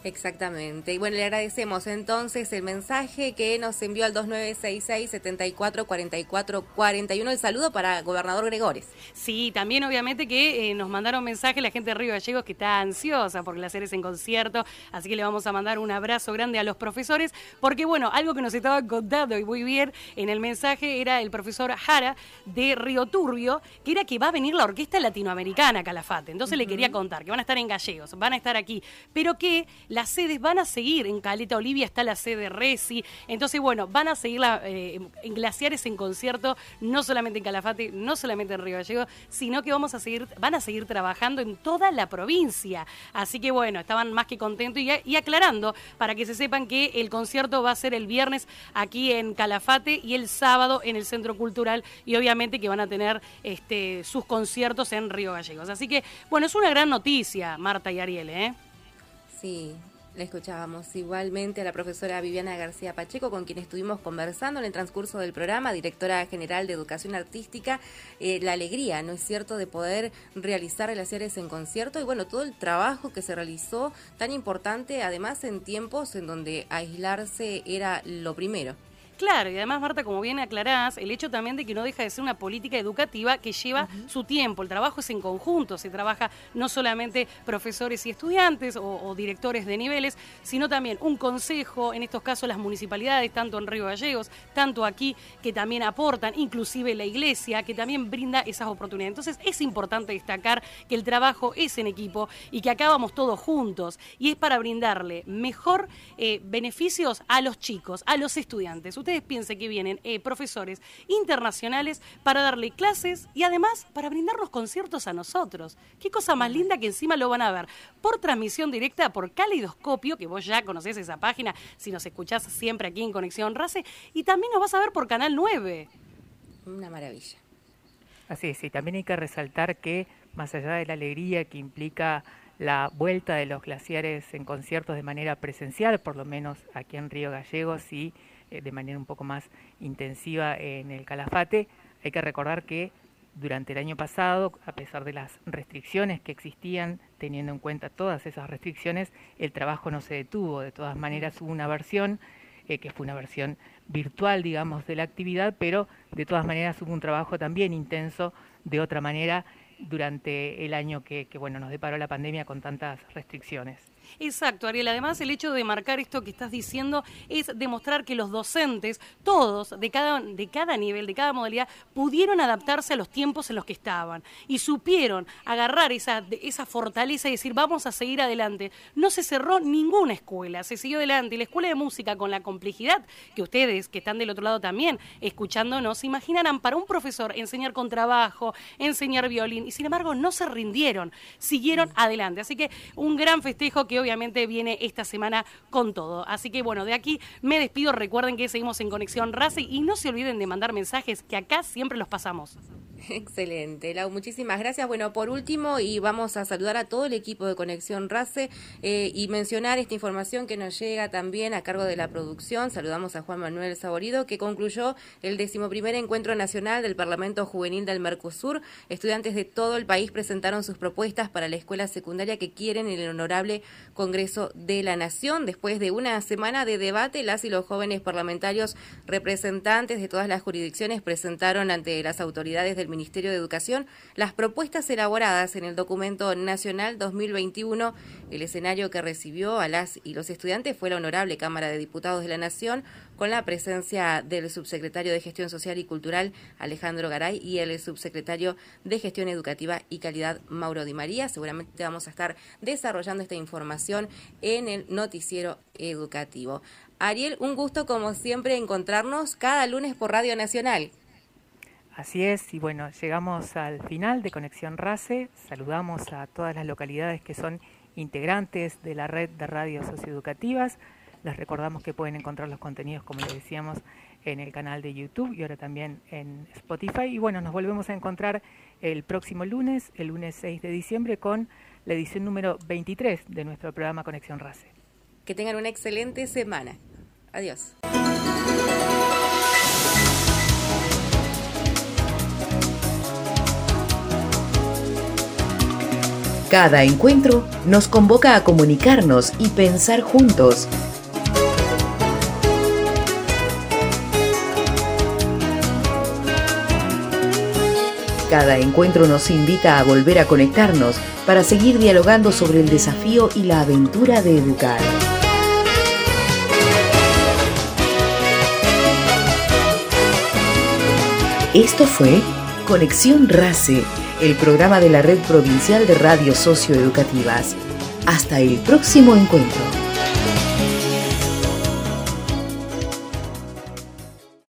Exactamente. Y bueno, le agradecemos entonces el mensaje que nos envió al 2966 744441 El saludo para Gobernador Gregores. Sí, también obviamente que eh, nos mandaron mensaje la gente de Río Gallegos que está ansiosa porque la serie es en concierto. Así que le vamos a mandar un abrazo grande a los profesores. Porque bueno, algo que nos estaba contando y muy bien en el mensaje era el profesor Jara de Río Turbio, que era que va a venir la orquesta latinoamericana Calafate. Entonces le quería contar que van a estar en Gallegos, van a estar aquí, pero que las sedes van a seguir. En Caleta Olivia está la sede Resi. Entonces, bueno, van a seguir eh, en Glaciares en concierto, no solamente en Calafate, no solamente en Río Gallego, sino que vamos a seguir, van a seguir trabajando en toda la provincia. Así que bueno, estaban más que contentos y, aclarando para que se sepan que el concierto va a ser el viernes aquí en Calafate y el sábado en el Centro Cultural y obviamente que van a tener este, sus conciertos en Río Gallegos. Así que bueno, es una gran noticia, Marta y Ariel, ¿eh? Sí, le escuchábamos igualmente a la profesora Viviana García Pacheco, con quien estuvimos conversando en el transcurso del programa, directora general de Educación Artística, eh, la alegría, ¿no es cierto?, de poder realizar relaciones en concierto y bueno, todo el trabajo que se realizó tan importante, además en tiempos en donde aislarse era lo primero. Claro, y además, Marta, como bien aclarás, el hecho también de que no deja de ser una política educativa que lleva su tiempo. El trabajo es en conjunto, se trabaja no solamente profesores y estudiantes o, directores de niveles, sino también un consejo, en estos casos las municipalidades, tanto en Río Gallegos, tanto aquí, que también aportan, inclusive la iglesia, que también brinda esas oportunidades. Entonces, es importante destacar que el trabajo es en equipo y que acá vamos todos juntos y es para brindarle mejor eh, beneficios a los chicos, a los estudiantes ustedes piensen que vienen eh, profesores internacionales para darle clases y además para brindarnos conciertos a nosotros. Qué cosa más linda que encima lo van a ver por transmisión directa por Caleidoscopio, que vos ya conocés esa página si nos escuchás siempre aquí en Conexión Race, y también nos vas a ver por Canal 9. Una maravilla. Así es, y también hay que resaltar que más allá de la alegría que implica la vuelta de los glaciares en conciertos de manera presencial, por lo menos aquí en Río Gallegos y eh, de manera un poco más intensiva en el Calafate. Hay que recordar que durante el año pasado, a pesar de las restricciones que existían, teniendo en cuenta todas esas restricciones, el trabajo no se detuvo. De todas maneras hubo una versión, eh, que fue una versión virtual, digamos, de la actividad, pero de todas maneras hubo un trabajo también intenso de otra manera durante el año que, que bueno, nos deparó la pandemia con tantas restricciones. Exacto, Ariel. Además, el hecho de marcar esto que estás diciendo es demostrar que los docentes, todos, de cada, de cada nivel, de cada modalidad, pudieron adaptarse a los tiempos en los que estaban y supieron agarrar esa, esa fortaleza y decir, vamos a seguir adelante. No se cerró ninguna escuela, se siguió adelante. Y la escuela de música, con la complejidad que ustedes, que están del otro lado también escuchándonos, imaginarán para un profesor enseñar con trabajo, enseñar violín, y sin embargo no se rindieron, siguieron adelante. Así que un gran festejo que obviamente viene esta semana con todo. Así que bueno, de aquí me despido. Recuerden que seguimos en Conexión Race y no se olviden de mandar mensajes que acá siempre los pasamos. [LAUGHS] Excelente, Lau, muchísimas gracias. Bueno, por último, y vamos a saludar a todo el equipo de Conexión RACE eh, y mencionar esta información que nos llega también a cargo de la producción. Saludamos a Juan Manuel Saborido, que concluyó el decimoprimer encuentro nacional del Parlamento Juvenil del Mercosur. Estudiantes de todo el país presentaron sus propuestas para la escuela secundaria que quieren en el honorable Congreso de la Nación. Después de una semana de debate, las y los jóvenes parlamentarios representantes de todas las jurisdicciones presentaron ante las autoridades Ministerio de Educación las propuestas elaboradas en el documento nacional 2021. El escenario que recibió a las y los estudiantes fue la Honorable Cámara de Diputados de la Nación, con la presencia del subsecretario de Gestión Social y Cultural Alejandro Garay y el subsecretario de Gestión Educativa y Calidad Mauro Di María. Seguramente vamos a estar desarrollando esta información en el noticiero educativo. Ariel, un gusto como siempre encontrarnos cada lunes por Radio Nacional. Así es, y bueno, llegamos al final de Conexión RACE. Saludamos a todas las localidades que son integrantes de la red de radios socioeducativas. Les recordamos que pueden encontrar los contenidos, como les decíamos, en el canal de YouTube y ahora también en Spotify. Y bueno, nos volvemos a encontrar el próximo lunes, el lunes 6 de diciembre, con la edición número 23 de nuestro programa Conexión RACE. Que tengan una excelente semana. Adiós. Cada encuentro nos convoca a comunicarnos y pensar juntos. Cada encuentro nos invita a volver a conectarnos para seguir dialogando sobre el desafío y la aventura de educar. Esto fue Conexión RACE el programa de la Red Provincial de Radios Socioeducativas. Hasta el próximo encuentro.